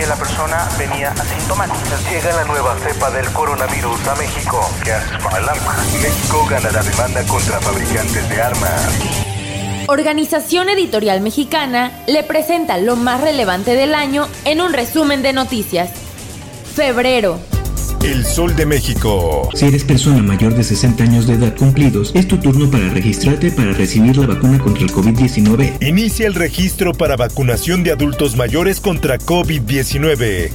Que la persona venía asintomática. Llega la nueva cepa del coronavirus a México. ¿Qué haces con el arma? México gana la demanda contra fabricantes de armas. Organización Editorial Mexicana le presenta lo más relevante del año en un resumen de noticias. Febrero. El Sol de México. Si eres persona mayor de 60 años de edad cumplidos, es tu turno para registrarte para recibir la vacuna contra el COVID-19. Inicia el registro para vacunación de adultos mayores contra COVID-19.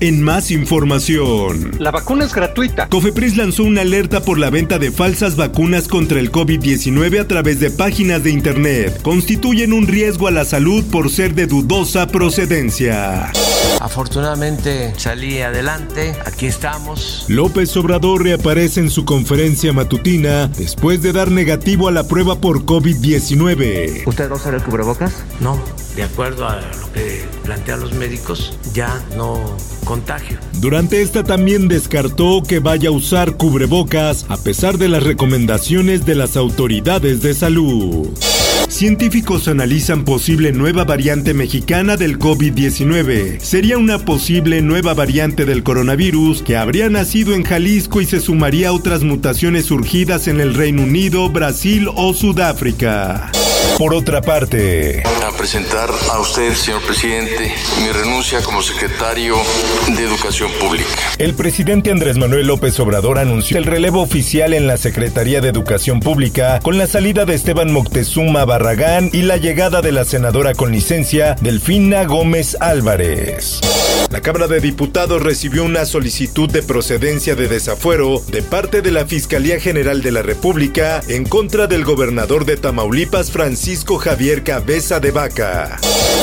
En más información. La vacuna es gratuita. Cofepris lanzó una alerta por la venta de falsas vacunas contra el COVID-19 a través de páginas de internet. Constituyen un riesgo a la salud por ser de dudosa procedencia. Afortunadamente salí adelante, aquí estamos. López Obrador reaparece en su conferencia matutina después de dar negativo a la prueba por COVID-19. ¿Usted no sale el cubrebocas? No, de acuerdo a lo que plantean los médicos, ya no contagio. Durante esta también descartó que vaya a usar cubrebocas a pesar de las recomendaciones de las autoridades de salud. Científicos analizan posible nueva variante mexicana del COVID-19. Sería una posible nueva variante del coronavirus que habría nacido en Jalisco y se sumaría a otras mutaciones surgidas en el Reino Unido, Brasil o Sudáfrica. Por otra parte, a presentar a usted, señor presidente, mi renuncia como secretario de Educación Pública. El presidente Andrés Manuel López Obrador anunció el relevo oficial en la Secretaría de Educación Pública con la salida de Esteban Moctezuma Barragán y la llegada de la senadora con licencia Delfina Gómez Álvarez. La Cámara de Diputados recibió una solicitud de procedencia de desafuero de parte de la Fiscalía General de la República en contra del gobernador de Tamaulipas, Francisco Javier Cabeza de Vaca.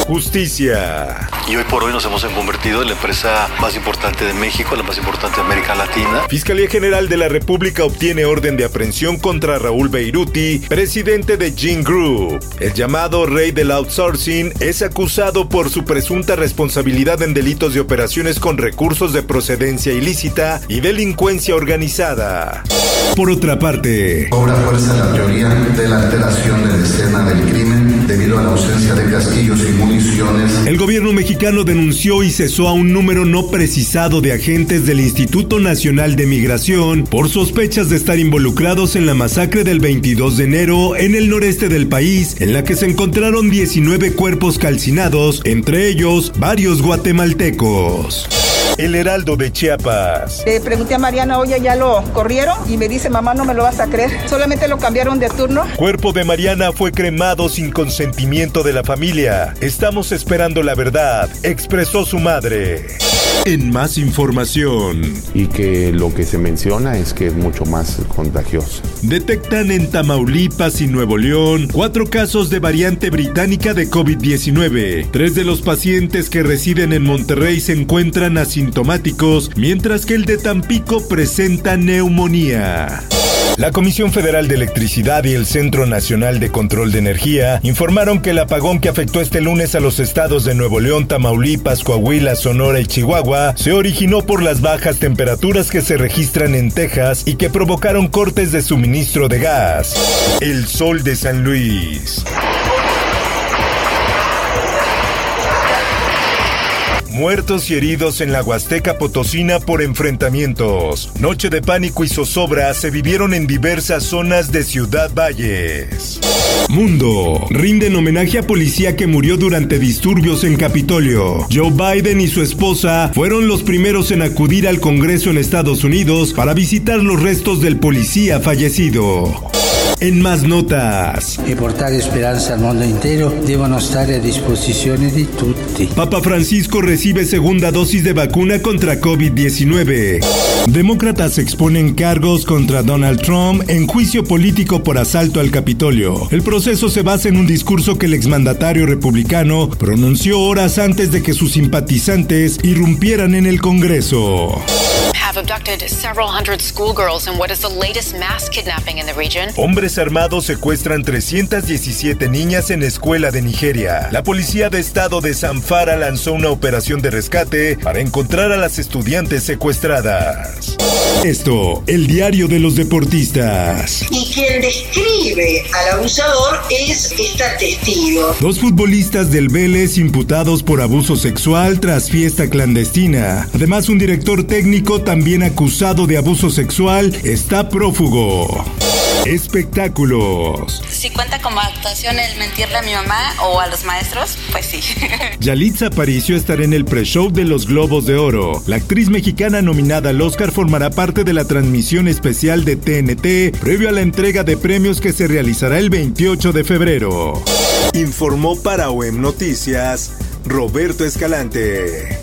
Justicia. Y hoy por hoy nos hemos convertido en la empresa más importante de México, la más importante de América Latina. Fiscalía General de la República obtiene orden de aprehensión contra Raúl Beiruti, presidente de Gene Group. El llamado rey del outsourcing es acusado por su presunta responsabilidad en delitos de operaciones con recursos de procedencia ilícita y delincuencia organizada. Por otra parte, cobra fuerza la teoría de la alteración de la escena del crimen debido a la ausencia de casquillos y municiones. El gobierno mexicano denunció y cesó a un número no precisado de agentes del Instituto Nacional de Migración por sospechas de estar involucrados en la masacre del 22 de enero en el noreste del país, en la que se encontraron 19 cuerpos calcinados, entre ellos varios guatemaltecos. El Heraldo de Chiapas. Le pregunté a Mariana, oye, ¿ya lo corrieron? Y me dice, mamá, no me lo vas a creer. Solamente lo cambiaron de turno. Cuerpo de Mariana fue cremado sin consentimiento de la familia. Estamos esperando la verdad, expresó su madre. En más información. Y que lo que se menciona es que es mucho más contagioso. Detectan en Tamaulipas y Nuevo León cuatro casos de variante británica de COVID-19. Tres de los pacientes que residen en Monterrey se encuentran asintomáticos, mientras que el de Tampico presenta neumonía. La Comisión Federal de Electricidad y el Centro Nacional de Control de Energía informaron que el apagón que afectó este lunes a los estados de Nuevo León, Tamaulipas, Coahuila, Sonora y Chihuahua se originó por las bajas temperaturas que se registran en Texas y que provocaron cortes de suministro de gas. El Sol de San Luis. Muertos y heridos en la Huasteca Potosina por enfrentamientos. Noche de pánico y zozobra se vivieron en diversas zonas de Ciudad Valles. Mundo. Rinden homenaje a policía que murió durante disturbios en Capitolio. Joe Biden y su esposa fueron los primeros en acudir al Congreso en Estados Unidos para visitar los restos del policía fallecido. En más notas. E portare esperanza al mondo intero devono stare a disposizione di tutti. Papa Francisco recibe segunda dosis de vacuna contra COVID-19. Demócratas exponen cargos contra Donald Trump en juicio político por asalto al Capitolio. El proceso se basa en un discurso que el exmandatario republicano pronunció horas antes de que sus simpatizantes irrumpieran en el Congreso. Hombres armados secuestran 317 niñas en escuela de Nigeria. La policía de estado de Zamfara lanzó una operación de rescate para encontrar a las estudiantes secuestradas. Esto, el diario de los deportistas. Y quien describe al abusador es esta testigo. Dos futbolistas del Vélez imputados por abuso sexual tras fiesta clandestina. Además, un director técnico también acusado de abuso sexual está prófugo. Espectáculos. Si cuenta como actuación el mentirle a mi mamá o a los maestros, pues sí. Yalitza Aparicio estará en el pre-show de los Globos de Oro. La actriz mexicana nominada al Oscar formará parte de la transmisión especial de TNT previo a la entrega de premios que se realizará el 28 de febrero. Informó para OEM Noticias Roberto Escalante.